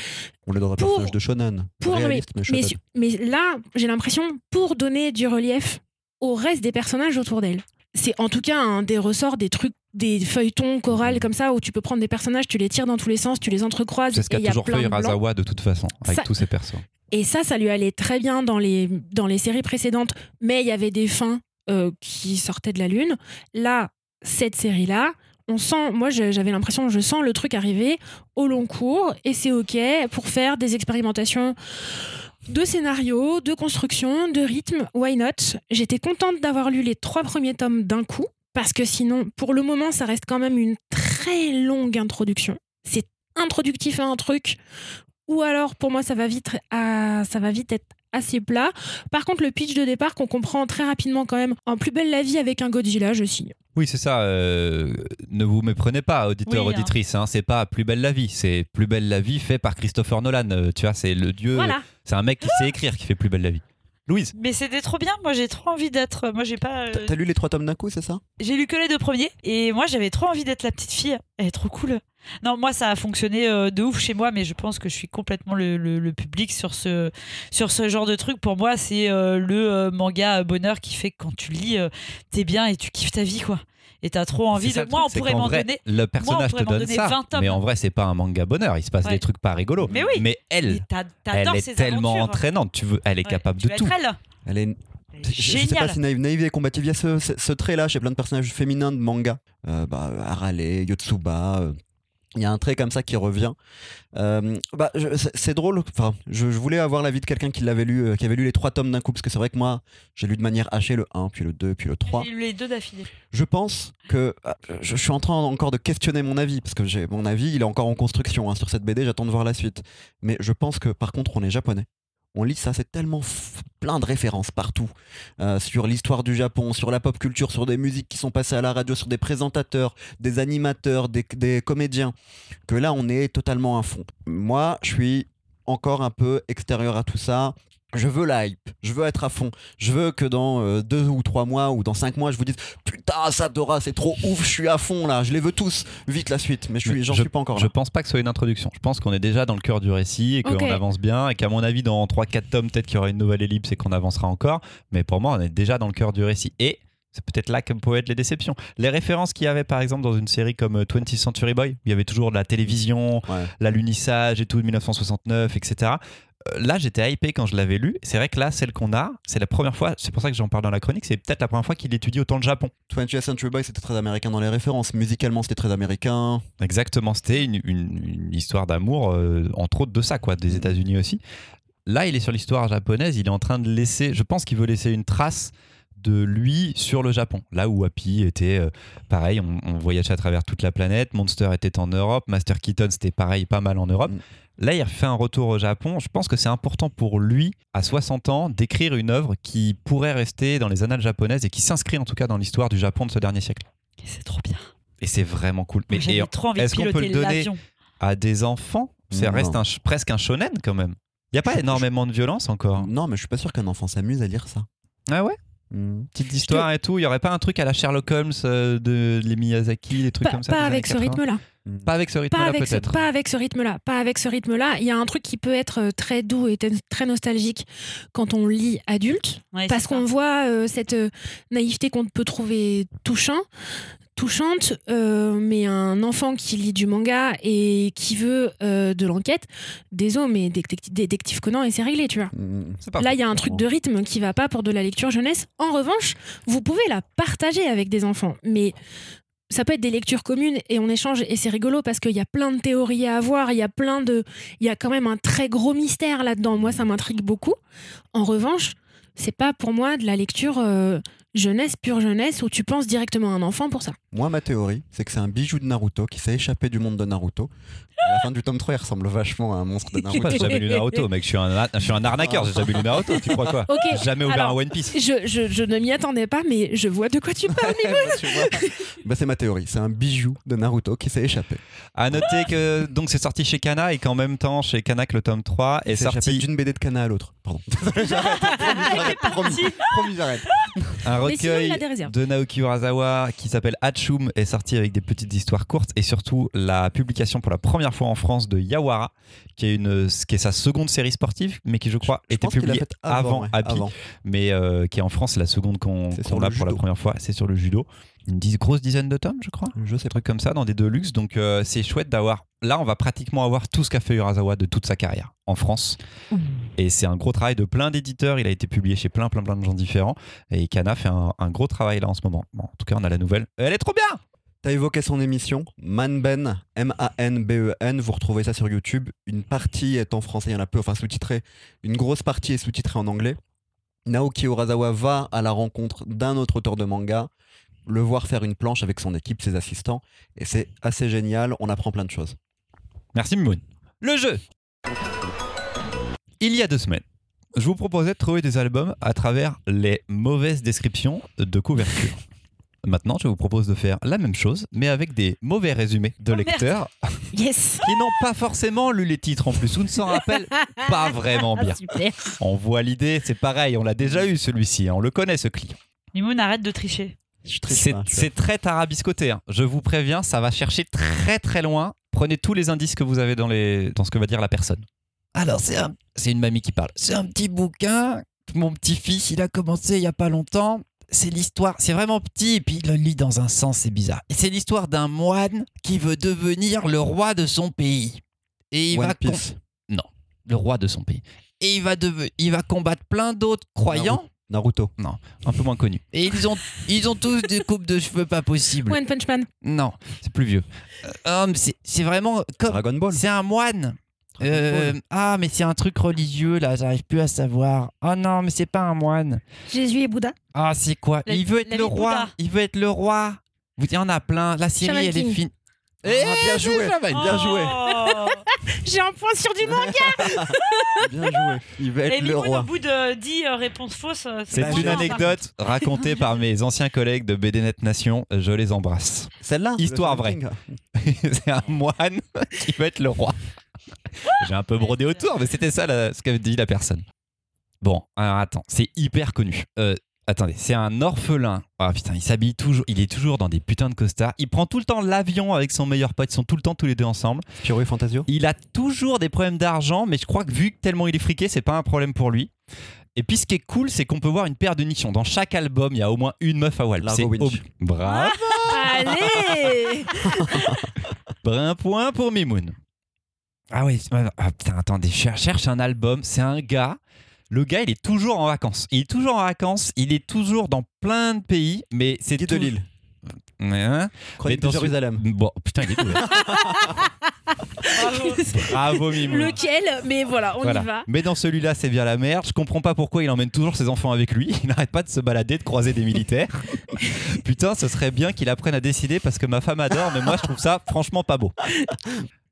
On est dans un Pour- personnage de shonen. pour- réaliste, mais, Mais, shonen. su- mais là, j'ai l'impression pour donner du relief au reste des personnages autour d'elle. C'est en tout cas un des ressorts des trucs, des feuilletons chorales comme ça où tu peux prendre des personnages, tu les tires dans tous les sens, tu les entrecroises. C'est ce qu'a il y a toujours fait de. Urasawa de toute façon, avec Ça- tous ses persos. Et ça, ça lui allait très bien dans les, dans les séries précédentes, mais il y avait des fins euh, qui sortaient de la lune. Là, cette série-là, sent, moi j'avais l'impression, je sens le truc arriver au long cours, et c'est ok pour faire des expérimentations de scénario, de construction, de rythme, why not? J'étais contente d'avoir lu les trois premiers tomes d'un coup, parce que sinon, pour le moment, ça reste quand même une très longue introduction. C'est introductif à un truc, ou alors pour moi, ça va vite, à- ça va vite être assez plat. Par contre, le pitch de départ qu'on comprend très rapidement quand même, en plus belle la vie avec un Godzilla, je signe. Oui, c'est ça. euh, ne vous méprenez pas, auditeurs, Oui, hein. auditrices. hein, c'est pas Plus belle la vie. C'est Plus belle la vie fait par Christopher Nolan. euh, tu vois, c'est le dieu. Voilà. C'est un mec qui sait écrire qui fait Plus belle la vie. Louise. Mais c'était trop bien. Moi, j'ai trop envie d'être. Moi, j'ai pas. T'as- T'as lu les trois tomes d'un coup, c'est ça? J'ai lu que les deux premiers et moi j'avais trop envie d'être la petite fille. Elle est trop cool. Non, moi ça a fonctionné euh, de ouf chez moi, mais je pense que je suis complètement le, le- le public sur ce, sur ce genre de truc. Pour moi, c'est euh, le euh, manga bonheur qui fait que quand tu lis, euh, t'es bien et tu kiffes ta vie, quoi. Et t'as trop envie de. Moi, truc, on pourrait m'en donner. Le personnage pourrait te donne donner ça. 20 tomes. Mais en vrai, c'est pas un manga bonheur. Il se passe Ouais. des trucs pas rigolos. Mais oui. Mais elle, elle est tellement aventures. entraînante. Tu veux, elle est Ouais, capable tu de tout. être elle. Elle est est Je, je sais pas si naïve, naïve et combative. Il y a ce, ce- ce trait-là chez plein de personnages féminins de manga. Euh, bah, Arale, Yotsuba. Euh, Il y a un trait comme ça qui revient. Euh, bah, c'est- drôle. Enfin, je, je voulais avoir l'avis de quelqu'un qui l'avait lu, euh, qui avait lu les trois tomes d'un coup, parce que c'est vrai que moi, j'ai lu de manière hachée le 1, puis le 2, puis le 3. J'ai lu les deux d'affilée. Je pense que ah, je, je suis en train encore de questionner mon avis, parce que j'ai mon avis, il est encore en construction hein, sur cette BD. J'attends de voir la suite. Mais je pense que par contre, on est japonais. On lit ça, c'est tellement plein de références partout euh, sur l'histoire du Japon, sur la pop culture, sur des musiques qui sont passées à la radio, sur des présentateurs, des animateurs, des, des comédiens, que là on est totalement à fond. Moi, je suis encore un peu extérieur à tout ça. Je veux la hype, je veux être à fond. Je veux que dans euh, deux ou trois mois ou dans cinq mois, je vous dise Putain, Sadora, c'est trop ouf, je suis à fond là, je les veux tous. Vite la suite, mais je suis- j'en Je- suis pas encore Je là. pense pas que ce soit une introduction. Je pense qu'on est déjà dans le cœur du récit et qu'on avance bien et qu'à mon avis, dans 3-4 tomes, peut-être qu'il y aura une nouvelle ellipse et qu'on avancera encore. Mais pour moi, on est déjà dans le cœur du récit. Et c'est peut-être là que peuvent être les déceptions. Les références qu'il y avait par exemple dans une série comme euh, 20th Century Boy, où il y avait toujours de la télévision, Ouais. l'alunissage et tout de 1969, etc. Euh, Là, j'étais hypé quand je l'avais lu. C'est vrai que là, celle qu'on a, c'est la première fois, c'est pour ça que j'en parle dans la chronique, c'est peut-être la première fois qu'il étudie autant le Japon. 20th Century Boy, c'était très américain dans les références. Musicalement, c'était très américain. Exactement, c'était une, une- une histoire d'amour, euh, entre autres de ça, quoi, des États-Unis aussi. Là, il est sur l'histoire japonaise, il est en train de laisser, je pense qu'il veut laisser une trace de lui sur le Japon. Là où Happy était euh, pareil, on, on voyageait à travers toute la planète, Monster était en Europe, Master Keaton c'était pareil, pas mal en Europe. Mm. Là, il fait un retour au Japon. Je pense que c'est important pour lui, à 60 ans, d'écrire une œuvre qui pourrait rester dans les annales japonaises et qui s'inscrit en tout cas dans l'histoire du Japon de ce dernier siècle. Et C'est trop bien. Et c'est vraiment cool. Mais est-ce qu'on peut le donner à des enfants, ça Non. reste un, presque un shonen quand même. Il n'y a pas Je- énormément de violence encore. Non, mais je suis pas sûr qu'un enfant s'amuse à lire ça. Ah ouais? Hmm. Petite histoire et tout. Il y aurait pas un truc à la Sherlock Holmes euh, de les Miyazaki, des trucs Pas, comme ça pas des avec ce années 80? rythme-là. Pas avec ce Pas rythme-là avec, ce, peut-être. pas avec ce rythme-là. Pas avec ce rythme-là. Il y a un truc qui peut être euh, très doux et très nostalgique quand on lit adulte, Ouais, parce qu'on voit euh, cette euh, naïveté qu'on peut trouver touchant, touchante, euh, mais un enfant qui lit du manga et qui veut euh, de l'enquête, désolé, mais détective, Conan et c'est réglé, tu vois. C'est pas Là, il y a un truc de rythme qui va pas pour de la lecture jeunesse. En revanche, vous pouvez la partager avec des enfants, mais ça peut être des lectures communes et on échange et c'est rigolo parce qu'il y a plein de théories à avoir, il y a plein de, il y a quand même un très gros mystère là-dedans. Moi, ça m'intrigue beaucoup. En revanche, c'est pas pour moi de la lecture euh, jeunesse pure jeunesse où tu penses directement à un enfant pour ça. Moi, ma théorie, c'est que c'est un bijou de Naruto qui s'est échappé du monde de Naruto. À la fin du tome 3, il ressemble vachement à un monstre de Je sais pas, Naruto. j'ai jamais lu Naruto, mec. Je suis un, je suis un arnaqueur. J'ai jamais lu Naruto. Tu crois quoi Ok. J'ai Jamais ouvert alors, un One Piece. Je, je, je ne m'y attendais pas, mais je vois de quoi tu parles. [LAUGHS] Vois Bah, c'est ma théorie. C'est un bijou de Naruto qui s'est échappé. À noter que donc c'est sorti chez Kana et qu'en même temps chez Kanak le tome 3 est échappé sorti d'une BD de Kana à l'autre. Pardon. [LAUGHS] j'arrête. [LAUGHS] Promis, j'arrête. [LAUGHS] Un sinon, recueil de Naoki Urasawa qui s'appelle Hachum est sorti avec des petites histoires courtes et surtout la publication pour la première fois en France de Yawara qui est une qui est sa seconde série sportive mais qui je crois Je était publiée avant, ouais, Happy avant. mais euh, qui est en France la seconde qu'on sur a pour la judo. première fois. C'est sur le judo. Une dix- grosse dizaine de tomes je crois. Je sais un truc comme ça dans des deluxe. Donc euh, c'est chouette d'avoir là on va pratiquement avoir tout ce qu'a fait Urasawa de toute sa carrière en France et c'est un gros travail de plein d'éditeurs il a été publié chez plein plein plein de gens différents et Kana fait un, un gros travail là en ce moment Bon, en tout cas on a la nouvelle elle est trop bien T'as évoqué son émission, Manben, M-A-N-B-E-N. E Vous retrouvez ça sur YouTube. Une partie est en français, il y en a peu, enfin sous-titré. Une grosse partie est sous-titrée en anglais. Naoki Urasawa va à la rencontre d'un autre auteur de manga, le voir faire une planche avec son équipe, ses assistants. Et c'est assez génial, on apprend plein de choses. Merci Mimoun le jeu il y a deux semaines je vous proposais de trouver des albums à travers les mauvaises descriptions de couverture [LAUGHS] Maintenant, je vous propose de faire la même chose, mais avec des mauvais résumés de Oh, lecteurs [LAUGHS] Yes. [LAUGHS] qui n'ont pas forcément lu les titres en plus ou ne s'en rappellent pas vraiment bien. Super. On voit l'idée, c'est pareil, on l'a déjà eu celui-ci, hein, on le connaît ce client. Mimoun, arrête de tricher. C'est très tarabiscoté, hein. je vous préviens, ça va chercher très très loin. Prenez tous les indices que vous avez dans, les, dans ce que va dire la personne. Alors, c'est un- c'est une mamie qui parle. C'est un petit bouquin, mon petit-fils, il a commencé il y a pas longtemps. C'est l'histoire, c'est vraiment petit, et puis il le lit dans un sens, c'est bizarre. Et c'est l'histoire d'un moine qui veut devenir le roi de son pays. Et il One va Piece. le roi de son pays. Et il va, il va combattre plein d'autres croyants, Naruto. un peu moins connus. Et ils ont, ils ont tous des coupes de cheveux pas possibles. One Punch Man. Non, c'est plus vieux. Euh, mais c'est c'est vraiment comme. Dragon Ball. C'est un moine. Euh, ah, mais c'est un truc religieux là, j'arrive plus à savoir. Oh non, mais c'est pas un moine. Jésus et Bouddha. Ah, c'est quoi? La- Il veut être le roi. Bouddha. Il veut être le roi. Vous il y en a plein. La série, Shaman elle est King. Fine. Ah, bien joué. Bien joué. Oh. J'ai un point sur du [LAUGHS] manga. Bien joué. Il va Et être le Mimoun, au roi. bout de 10 euh, réponses fausses, euh, C'est une bien, anecdote racontée par mes anciens collègues de BDNet Nation. Je les embrasse. Celle-là. le Histoire King. [LAUGHS] c'est un moine [LAUGHS] qui va être le roi. J'ai un peu brodé autour, mais c'était ça la- ce qu'avait dit la personne. Bon, alors attends, c'est hyper connu. Euh, attendez, c'est un orphelin. Ah putain, il s'habille toujours, il est toujours dans des putains de costards. Il prend tout le temps l'avion avec son meilleur pote, ils sont tout le temps tous les deux ensemble. Spyro et Fantasio. Il a toujours des problèmes d'argent, mais je crois que vu que tellement il est friqué, c'est pas un problème pour lui. Et puis ce qui est cool, c'est qu'on peut voir une paire de nichons. Dans chaque album, il y a au moins une meuf à Wall. Largo C'est Winch. ob- Bravo. Allez. [LAUGHS] Un point pour Mimoun. Ah oui, ah, putain, attendez, cherche un album. C'est un gars. Le gars, il est toujours en vacances. Il est toujours en vacances. Il est toujours dans plein de pays, mais c'est Guy de Lille. Ouais, hein Chronique dans de Jérusalem. Bon, putain, il est doué. Bravo. Bravo, Mimoun. Lequel Mais voilà, on Voilà. y va. Mais dans celui-là, c'est bien la merde. Je comprends pas pourquoi il emmène toujours ses enfants avec lui. Il n'arrête pas de se balader, de croiser des militaires. [LAUGHS] Putain, ce serait bien qu'il apprenne à décider parce que ma femme adore, mais moi je trouve ça franchement pas beau.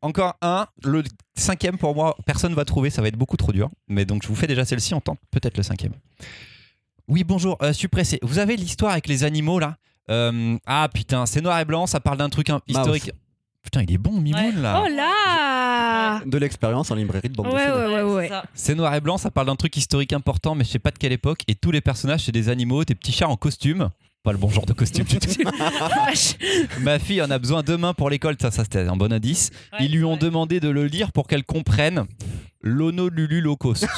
Encore un, le cinquième pour moi, personne va trouver, ça va être beaucoup trop dur. Mais donc je vous fais déjà celle-ci, on tente peut-être le cinquième. Oui, bonjour, euh, je suis pressé. Vous avez l'histoire avec les animaux là Euh, Ah putain, c'est noir et blanc, ça parle d'un truc hein, historique. putain, il est bon, Mimoun, Ouais. là. Oh là De l'expérience en librairie de bande Ouais, dessinée. ouais, ouais. C'est noir et blanc, ça parle d'un truc historique important, mais je sais pas de quelle époque. Et tous les personnages, c'est des animaux, des petits chats en costume. Pas le bon genre de costume du tout. [LAUGHS] Ma fille en a besoin demain pour l'école, ça, ça c'était un bon indice. Ouais, Ils lui ont ouais. demandé de le lire pour qu'elle comprenne l'Honolulu low cost. [LAUGHS]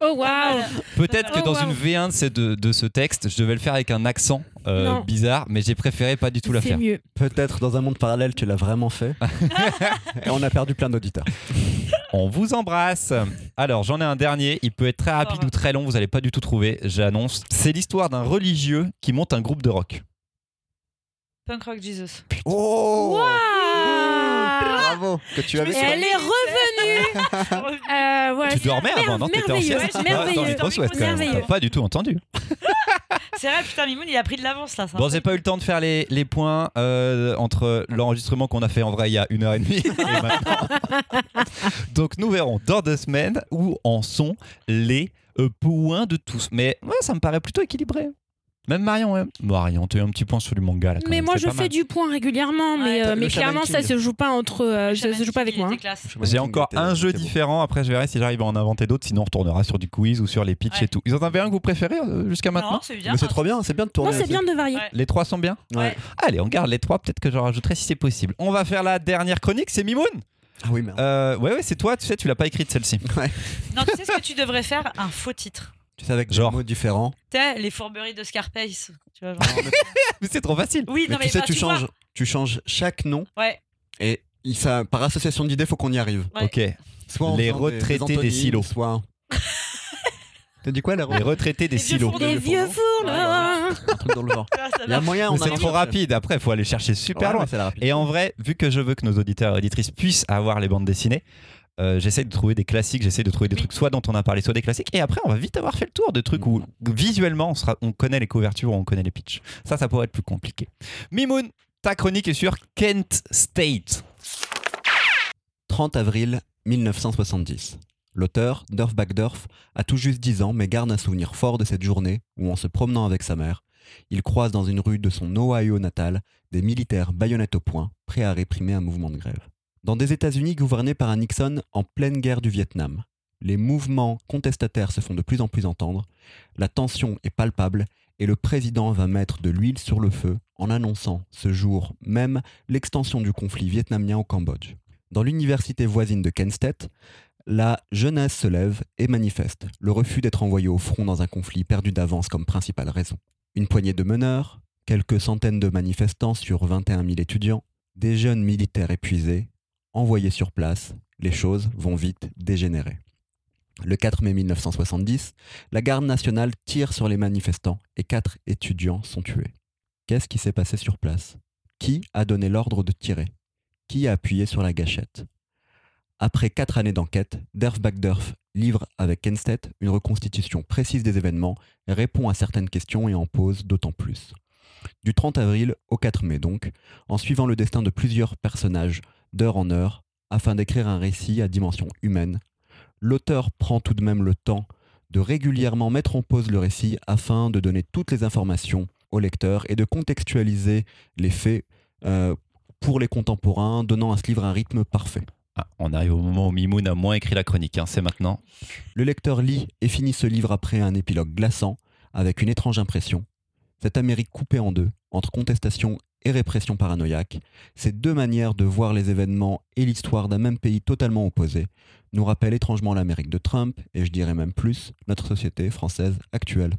Oh waouh Peut-être que Oh, dans wow. une V1 de ce, de, de ce texte, je devais le faire avec un accent euh, bizarre, mais j'ai préféré pas du tout la C'est faire. mieux. Peut-être dans un monde parallèle, tu l'as vraiment fait. [LAUGHS] Et on a perdu plein d'auditeurs. On vous embrasse. Alors, j'en ai un dernier. Il peut être très rapide Oh. ou très long. Vous allez pas du tout trouver. J'annonce. C'est l'histoire d'un religieux qui monte un groupe de rock. Punk Rock Jesus. Oh Waouh Bravo Que tu avais Et elle est revenue [LAUGHS] Euh, voilà, tu dormais mer- avant, non? T'étais en merveilleux, sieste? merveilleux. Quand même. Merveilleux. T'as pas du tout entendu. [LAUGHS] C'est vrai, putain, Mimoun, il a pris de l'avance là. un Bon, j'ai pas eu le temps de faire les, les points euh, entre l'enregistrement qu'on a fait en vrai il y a une heure et demie [LAUGHS] et maintenant. Donc nous verrons dans deux semaines où en sont les euh, points de tous. Mais ouais, ça me paraît plutôt équilibré. Même Marion, ouais. Marion, tu as eu un petit point sur du manga là. quand Mais même, moi, je pas fais mal. du point régulièrement, mais, Ouais. euh, Le mais Shaman clairement, ça King. se joue pas entre, euh, Le ça se joue pas avec moi. hein. J'ai encore un jeu différent. Après, je verrai si j'arrive à en inventer d'autres. Sinon, on retournera sur du quiz ou sur les pitchs Ouais. et tout. Ils en avaient un que vous préférez euh, jusqu'à maintenant? Non, c'est bien. Mais c'est trop bien, c'est bien de tourner. Non, c'est bien de varier. Ouais. Les trois sont bien? Ouais. Allez, on garde les trois. Peut-être que j'en rajouterai si c'est possible. On va faire la dernière chronique. C'est Mimoun Ah oui, merde. Euh, ouais, ouais, c'est toi, tu sais, tu l'as pas écrite celle-ci. Non, tu sais ce que tu devrais faire? Un faux titre. Tu sais, avec Genre. des mots différents. Tu sais, les fourberies de Scarface. Tu vois, genre. Mais c'est trop facile. Oui, Mais non, mais tu sais, bah, tu changes, tu changes chaque nom Ouais, et il- ça, par association d'idées, faut qu'on y arrive. Ouais. Ok. Soit Les retraités des silos. Soit. [LAUGHS] T'as dit quoi, les Les retraités des Les vieux silos. fourneaux. Des vieux fours, là. Un truc dans le genre. [LAUGHS] ça Il y a moyen, on Mais c'est trop rapide. Après, il faut aller chercher super Ouais, loin. mais. Et en vrai, vu que je veux que nos auditeurs et auditrices puissent avoir les bandes dessinées, euh, j'essaie de trouver des classiques, j'essaie de trouver des Oui. trucs soit dont on a parlé, soit des classiques. Et après, on va vite avoir fait le tour de trucs où visuellement on, sera, on connaît les couvertures, on connaît les pitchs. Ça, ça pourrait être plus compliqué. Mimoun, ta chronique est sur Kent State. 30 avril 1970. L'auteur, Durf Backdurf, a tout juste 10 ans mais garde un souvenir fort de cette journée où, en se promenant avec sa mère, il croise dans une rue de son Ohio natal des militaires baïonnettes au poing, prêts à réprimer un mouvement de grève. Dans des États-Unis gouvernés par un Nixon en pleine guerre du Vietnam, les mouvements contestataires se font de plus en plus entendre, la tension est palpable et le président va mettre de l'huile sur le feu en annonçant ce jour même l'extension du conflit vietnamien au Cambodge. Dans l'université voisine de Kent State, la jeunesse se lève et manifeste le refus d'être envoyé au front dans un conflit perdu d'avance comme principale raison. Une poignée de meneurs, quelques centaines de manifestants sur 21 000 étudiants, des jeunes militaires épuisés, envoyés sur place, les choses vont vite dégénérer. Le 4 mai 1970, la garde nationale tire sur les manifestants et quatre étudiants sont tués. Qu'est-ce qui s'est passé sur place? Qui a donné l'ordre de tirer? Qui a appuyé sur la gâchette? Après quatre années d'enquête, Derf Backdurf livre avec Kenstedt une reconstitution précise des événements, répond à certaines questions et en pose d'autant plus. Du 30 avril au 4 mai donc, en suivant le destin de plusieurs personnages d'heure en heure, afin d'écrire un récit à dimension humaine, l'auteur prend tout de même le temps de régulièrement mettre en pause le récit afin de donner toutes les informations au lecteur et de contextualiser les faits euh, pour les contemporains, donnant à ce livre un rythme parfait. Ah, on arrive au moment où Mimoun a moins écrit la chronique, hein, c'est maintenant. Le lecteur lit et finit ce livre après un épilogue glaçant, avec une étrange impression. Cette Amérique coupée en deux, entre contestation et répression paranoïaque, ces deux manières de voir les événements et l'histoire d'un même pays totalement opposés, nous rappellent étrangement l'Amérique de Trump, et je dirais même plus, notre société française actuelle.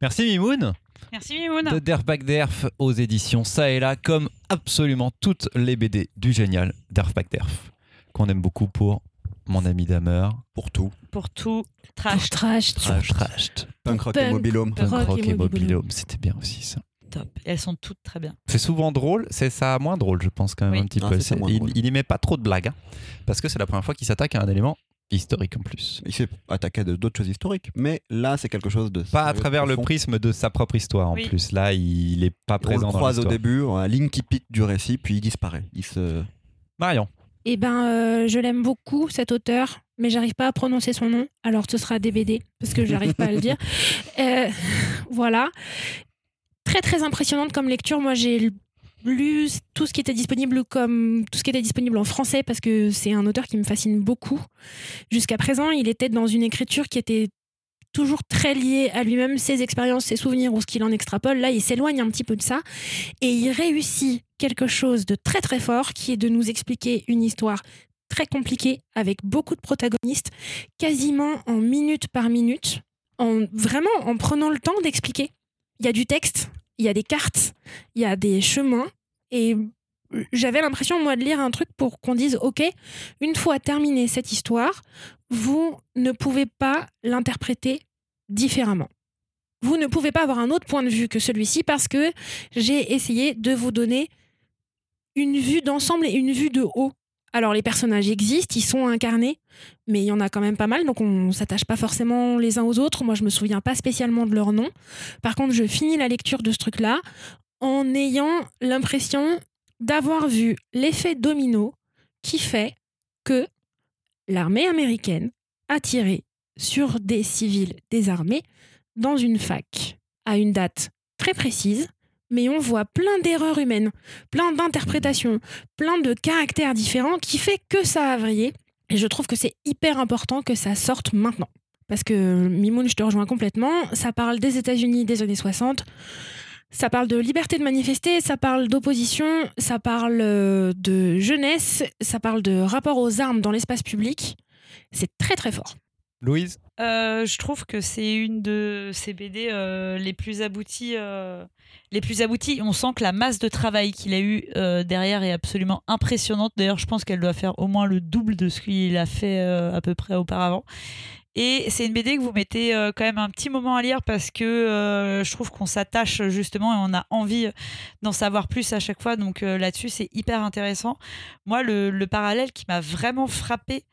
Merci Mimoun. Merci Mimoun. De Derf Back Derf aux éditions ça et là, comme absolument toutes les BD du génial Derf Back Derf, qu'on aime beaucoup pour mon ami Damer. Pour tout. Pour tout Trash, trash trash. Trash, trash. Punk rock et mobilhome. Punk rock et. Mobilhome, c'était bien aussi ça. Top. Et elles sont toutes très bien. C'est souvent drôle, c'est ça moins drôle, je pense quand même Oui. un petit Ah, peu. il, il y met pas trop de blagues, hein, parce que c'est la première fois qu'il s'attaque à un élément historique en plus. Il s'est attaqué à d'autres choses historiques, mais là, c'est quelque chose de. Pas à travers le prisme de sa propre histoire en Oui. plus. Là, il est pas On présent le dans croise au début, un Linky Pit du récit, puis il disparaît. Il se. Marion. Eh ben, euh, je l'aime beaucoup, cet auteur, mais j'arrive pas à prononcer son nom. Alors, ce sera DBD, parce que j'arrive pas à le dire. [LAUGHS] Euh, voilà. Très, très impressionnante comme lecture. Moi, j'ai lu tout ce qui était disponible comme tout ce qui était disponible en français parce que c'est un auteur qui me fascine beaucoup. Jusqu'à présent, il était dans une écriture qui était toujours très liée à lui-même, ses expériences, ses souvenirs ou ce qu'il en extrapole. Là, il s'éloigne un petit peu de ça et il réussit quelque chose de très très fort qui est de nous expliquer une histoire très compliquée avec beaucoup de protagonistes, quasiment en minute par minute, en vraiment en prenant le temps d'expliquer. Il y a du texte, il y a des cartes, il y a des chemins. Et j'avais l'impression, moi, de lire un truc pour qu'on dise, OK, une fois terminée cette histoire, vous ne pouvez pas l'interpréter différemment. Vous ne pouvez pas avoir un autre point de vue que celui-ci parce que j'ai essayé de vous donner une vue d'ensemble et une vue de haut. Alors les personnages existent, ils sont incarnés, mais il y en a quand même pas mal, donc on s'attache pas forcément les uns aux autres. Moi, je me souviens pas spécialement de leur nom. Par contre, je finis la lecture de ce truc-là en ayant l'impression d'avoir vu l'effet domino qui fait que l'armée américaine a tiré sur des civils désarmés dans une fac à une date très précise, mais on voit plein d'erreurs humaines, plein d'interprétations, plein de caractères différents qui fait que ça a vrillé. Et je trouve que c'est hyper important que ça sorte maintenant. Parce que Mimoun, je te rejoins complètement, ça parle des États-Unis des années 60. Ça parle de liberté de manifester, ça parle d'opposition, ça parle euh, de jeunesse, ça parle de rapport aux armes dans l'espace public. C'est très très fort. Louise? Euh, je trouve que c'est une de ces BD euh, les plus abouties. euh, les plus abouties. On sent que la masse de travail qu'il a eu derrière est absolument impressionnante. D'ailleurs, je pense qu'elle doit faire au moins le double de ce qu'il a fait à peu près auparavant. Et c'est une BD que vous mettez quand même un petit moment à lire parce que je trouve qu'on s'attache justement et on a envie d'en savoir plus à chaque fois. Donc là-dessus, c'est hyper intéressant. Moi, le, le parallèle qui m'a vraiment frappé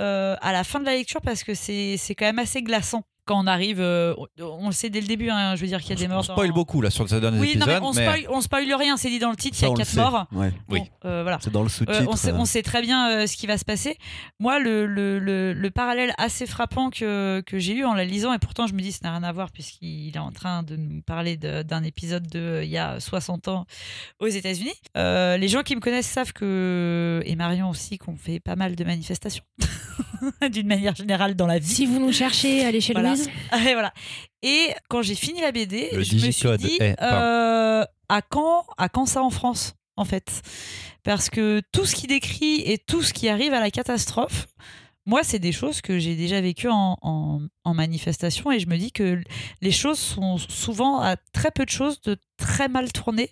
à la fin de la lecture parce que c'est c'est quand même assez glaçant quand on arrive. euh, on le sait dès le début, hein, je veux dire qu'il y a des On morts. spoil dans- beaucoup là sur ce dernier Oui, non, épisode. mais on, mais- spoil, on spoil rien, c'est dit dans le titre, il y a on le quatre morts. Ouais. Oui. Euh, voilà. C'est dans le Euh, sous-titre. on, sait, euh. on sait très bien euh, ce qui va se passer. Moi, le, le, le, le parallèle assez frappant que, que j'ai eu en la lisant, et pourtant je me dis ça n'a rien à voir puisqu'il est en train de nous parler d'un épisode de euh, il y a 60 ans aux États-Unis. Euh, les gens qui me connaissent savent que, et Marion aussi, qu'on fait pas mal de manifestations, [LAUGHS] d'une manière générale dans la vie. Si vous nous cherchez, allez chez Voilà. [LAUGHS] Voilà. Et quand j'ai fini la BD, Le je me suis dit euh, à quand à quand ça en France en fait? Parce que tout ce qui décrit et tout ce qui arrive à la catastrophe, moi c'est des choses que j'ai déjà vécues en, en, en manifestation et je me dis que les choses sont souvent à très peu de choses de très mal tournées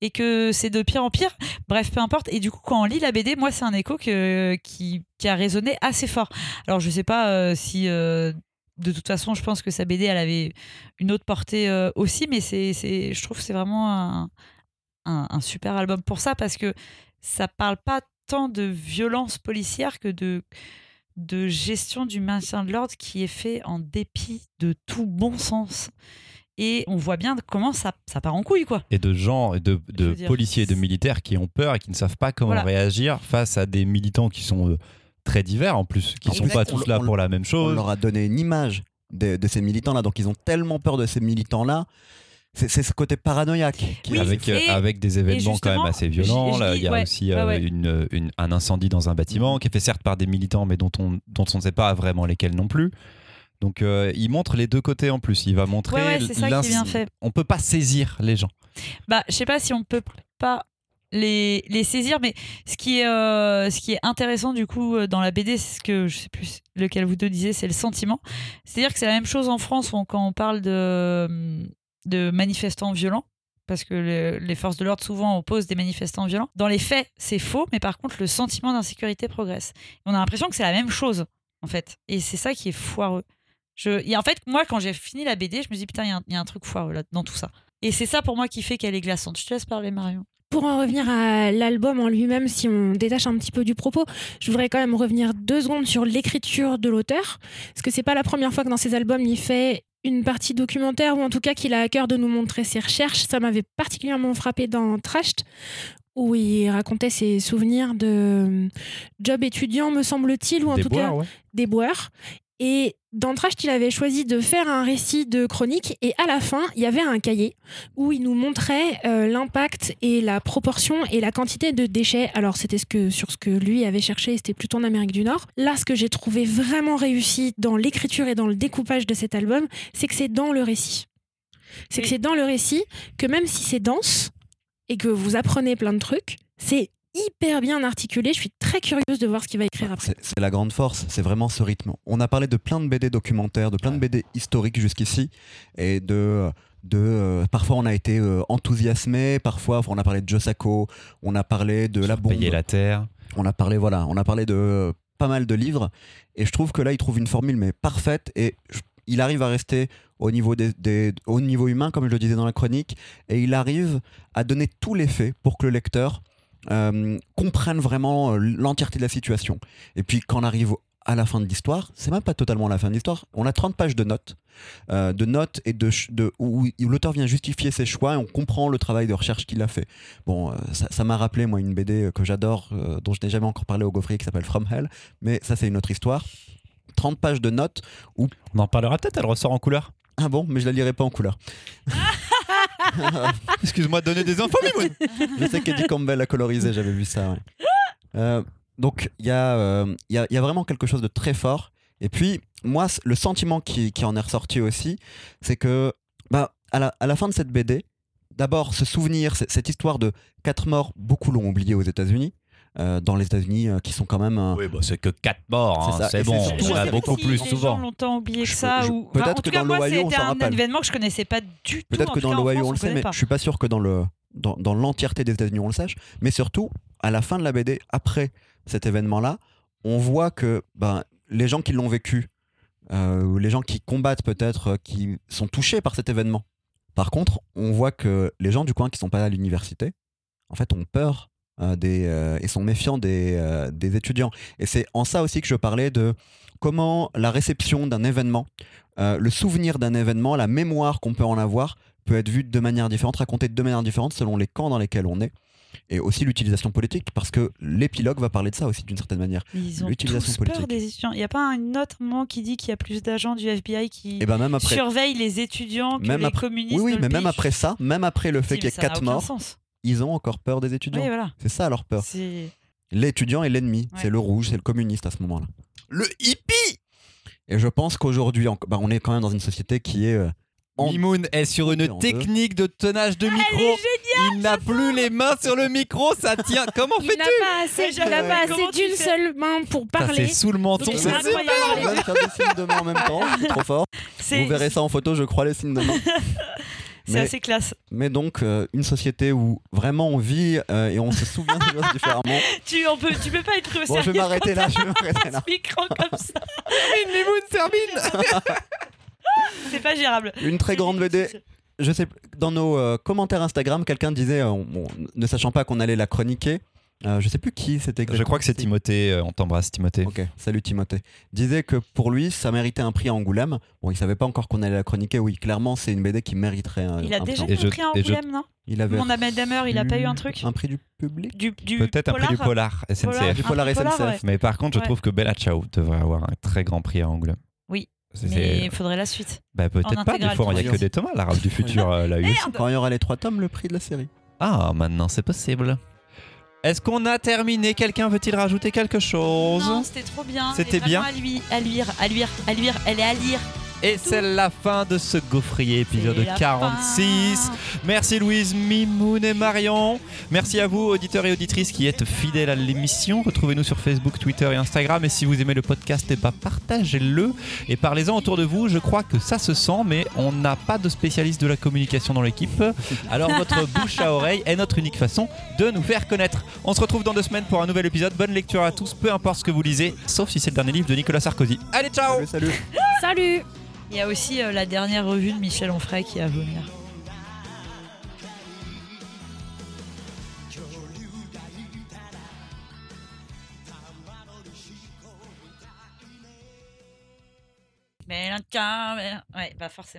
et que c'est de pire en pire. Bref, peu importe. Et du coup, quand on lit la BD, moi, c'est un écho que, qui, qui a résonné assez fort. Alors, je sais pas euh, si, euh, de toute façon, je pense que sa BD, elle avait une autre portée euh, aussi, mais c'est, c'est, je trouve que c'est vraiment un, un, un super album pour ça parce que ça parle pas tant de violence policière que de de gestion du maintien de l'ordre qui est fait en dépit de tout bon sens. Et on voit bien comment ça, ça part en couille, quoi. et de gens, et de, policiers et de militaires qui ont peur et qui ne savent pas comment Voilà. réagir face à des militants qui sont euh, très divers en plus, qui ne sont pas tous là On- pour la même on chose. leur a donné une image de, de ces militants-là. Donc ils ont tellement peur de ces militants-là. C'est c'est ce côté paranoïaque. qui- Oui, avec, euh, et- avec des événements quand même assez violents. Là, il y a ouais, aussi ouais, euh, ouais. une- une- un incendie dans un bâtiment qui est fait certes par des militants, mais dont on, dont on ne sait pas vraiment lesquels non plus. Donc euh, il montre les deux côtés en plus. Il va montrer. Ouais, ouais, c'est ça qui est bien fait. On peut pas saisir les gens. Bah, je sais pas si on peut pas les, les saisir, mais ce qui est, euh, ce qui est intéressant du coup euh, dans la BD, c'est ce que je sais plus lequel vous deux disiez, c'est le sentiment. C'est-à-dire que c'est la même chose en France quand on parle de, de manifestants violents. Parce que le- les forces de l'ordre souvent opposent des manifestants violents. Dans les faits, c'est faux, mais par contre, le sentiment d'insécurité progresse. On a l'impression que c'est la même chose, en fait. Et c'est ça qui est foireux. Je, et en fait, moi, quand j'ai fini la BD, je me dis, putain, il y, a un truc foireux là, dans tout ça. Et c'est ça pour moi qui fait qu'elle est glaçante. Je te laisse parler, Marion. Pour en revenir à l'album en lui-même, si on détache un petit peu du propos, je voudrais quand même revenir deux secondes sur l'écriture de l'auteur, parce que c'est pas la première fois que dans ses albums il fait une partie documentaire ou en tout cas qu'il a à cœur de nous montrer ses recherches. Ça m'avait particulièrement frappé dans Trashed où il racontait ses souvenirs de job étudiant, me semble-t-il, ou en Des tout cas ouais. des boeurs. Et dans Tracht, il avait choisi de faire un récit de chronique et à la fin, il y avait un cahier où il nous montrait euh, l'impact et la proportion et la quantité de déchets. Alors c'était ce que, sur ce que lui avait cherché, c'était plutôt en Amérique du Nord. Là, ce que j'ai trouvé vraiment réussi dans l'écriture et dans le découpage de cet album, c'est que c'est dans le récit. C'est que c'est dans le récit que même si c'est dense et que vous apprenez plein de trucs, c'est hyper bien articulé. Je suis très curieuse de voir ce qu'il va écrire après. C'est la grande force, c'est vraiment ce rythme. On a parlé de plein de BD documentaires, de plein de BD historiques jusqu'ici, et de, de euh, parfois on a été euh, enthousiasmé, parfois on a parlé de Josako, on a parlé de la bombe, Payer la terre. on a parlé voilà, on a parlé de euh, pas mal de livres, et je trouve que là il trouve une formule mais parfaite et je- il arrive à rester au niveau des, des- au niveau humain comme je le disais dans la chronique, et il arrive à donner tous les faits pour que le lecteur euh, comprenne vraiment euh, l'entièreté de la situation. Et puis quand on arrive à la fin de l'histoire, c'est même pas totalement la fin de l'histoire. On a 30 pages de notes, euh, de notes et de, où où l'auteur vient justifier ses choix et on comprend le travail de recherche qu'il a fait. Bon, euh, ça m'a rappelé moi une BD que j'adore, euh, dont je n'ai jamais encore parlé au gaufrier, qui s'appelle From Hell, mais ça c'est une autre histoire. 30 pages de notes. On en parlera peut-être, elle ressort en couleur. Ah bon, mais je la lirai pas en couleur. [LAUGHS] [LAUGHS] Excuse-moi de donner des infos, Mimoun. Je sais qu'Eddie Campbell a colorisé, j'avais vu ça. Euh, donc il y, a, euh, y, a, vraiment quelque chose de très fort. Et puis, moi, le sentiment qui, en est ressorti aussi, c'est que bah, à, la, à la fin de cette BD, d'abord, ce souvenir, cette histoire de quatre morts, beaucoup l'ont oublié aux États-Unis. Euh, dans les États-Unis, euh, qui sont quand même. euh, Oui, bah, c'est que 4 morts, C'est hein, bon, en a beaucoup Si plus les souvent. gens longtemps oublié Je que ça. je- ou... peut-être Enfin, en que tout cas, dans moi, l'Ohio, on c'était un événement que je connaissais pas du tout. Peut-être que dans l'Ohio on le sait, mais pas. je suis pas sûr que dans le dans, dans l'entièreté des États-Unis on le sache. Mais surtout, à la fin de la BD, après cet événement-là, on voit que ben, les gens qui l'ont vécu, euh, les gens qui combattent peut-être, euh, qui sont touchés par cet événement. Par contre, on voit que les gens du coin qui sont pas à l'université, en fait, ont peur des, euh, et sont méfiants des, euh, des étudiants. Et c'est en ça aussi que je parlais de comment la réception d'un événement, euh, le souvenir d'un événement, la mémoire qu'on peut en avoir, peut être vue de manière différente, racontée de deux manières différentes selon les camps dans lesquels on est. Et aussi l'utilisation politique, parce que l'épilogue va parler de ça aussi d'une certaine manière. Ils ont l'utilisation tous peur politique. des étudiants. Il n'y a pas un autre moment qui dit qu'il y a plus d'agents du FBI qui Et ben même après, surveillent les étudiants que Même les après- communistes. oui, mais même pays. après ça, même après le fait qu'il y ait quatre morts, sens. Ils ont encore peur des étudiants. Oui, voilà. C'est ça leur peur. L'étudiant est l'ennemi, Ouais. c'est le rouge, c'est le communiste à ce moment-là. Le hippie Et je pense qu'aujourd'hui, bah, on est quand même dans une société qui est euh, en- Mimoun est sur une deux. technique de tenage de micro. Il n'a plus les mains sur le micro, ça tient. Comment Il n'a fais-tu pas assez, il n'a pas assez tu d'une fais seule main pour parler. c'est sous le menton, c'est super. incroyable. On va même faire des signes de main en même temps, trop fort. [LAUGHS] Vous verrez ça en photo, je crois, les signes de main. [LAUGHS] c'est assez classe. Mais donc, euh, une société où vraiment on vit euh, et on se souvient des choses différemment. [LAUGHS] Tu, on peut, tu peux pas être pris au Bon, je vais m'arrêter là, je vais m'arrêter [LAUGHS] là. micro comme ça. Mimoun termine. [LAUGHS] C'est pas gérable. Une très grande BD. Je sais, dans nos euh, commentaires Instagram, quelqu'un disait, euh, ne sachant pas qu'on allait la chroniquer, euh, je sais plus qui c'était. Je crois que c'est Timothée, euh, on t'embrasse Timothée. Ok, salut Timothée. Disait que pour lui, ça méritait un prix à Angoulême. Bon, il savait pas encore qu'on allait la chroniquer. Oui, clairement, c'est une BD qui mériterait un, Il a un déjà prix. Eu un prix à je- Angoulême, non? Il avait Mon Ahmed Damer, il a pas eu un truc? Un prix du public? du, du Peut-être un prix du Polar? SNCF. Polar. Du Un Polar Polar, SNCF. ouais. Mais par contre, je Ouais. trouve que Bella Ciao devrait avoir un très grand prix à Angoulême. Oui, Mais il faudrait la suite. Bah, peut-être pas, des fois, il n'y a que des Thomas, l'arabe du futur euh, l'a eu. Quand il y aura les trois tomes, le prix de la série. Ah, maintenant c'est possible. Est-ce qu'on a terminé? Quelqu'un veut-il rajouter quelque chose? Non, c'était trop bien. C'était bien. À, lui, à lire, à lire, à lire. Elle est à lire. Et c'est la fin de ce gaufrier épisode C'est la 46. fin. Merci Louise, Mimoun et Marion. Merci à vous, auditeurs et auditrices qui êtes fidèles à l'émission. Retrouvez-nous sur Facebook, Twitter et Instagram. Et si vous aimez le podcast, eh ben, partagez-le et parlez-en autour de vous. Je crois que ça se sent, mais on n'a pas de spécialiste de la communication dans l'équipe. Alors votre [LAUGHS] bouche à oreille est notre unique façon de nous faire connaître. On se retrouve dans deux semaines pour un nouvel épisode. Bonne lecture à tous, peu importe ce que vous lisez, sauf si c'est le dernier livre de Nicolas Sarkozy. Allez, ciao Salut, salut. Salut Il y a aussi euh, la dernière revue de Michel Onfray qui est à venir. Mais ouais, pas forcément.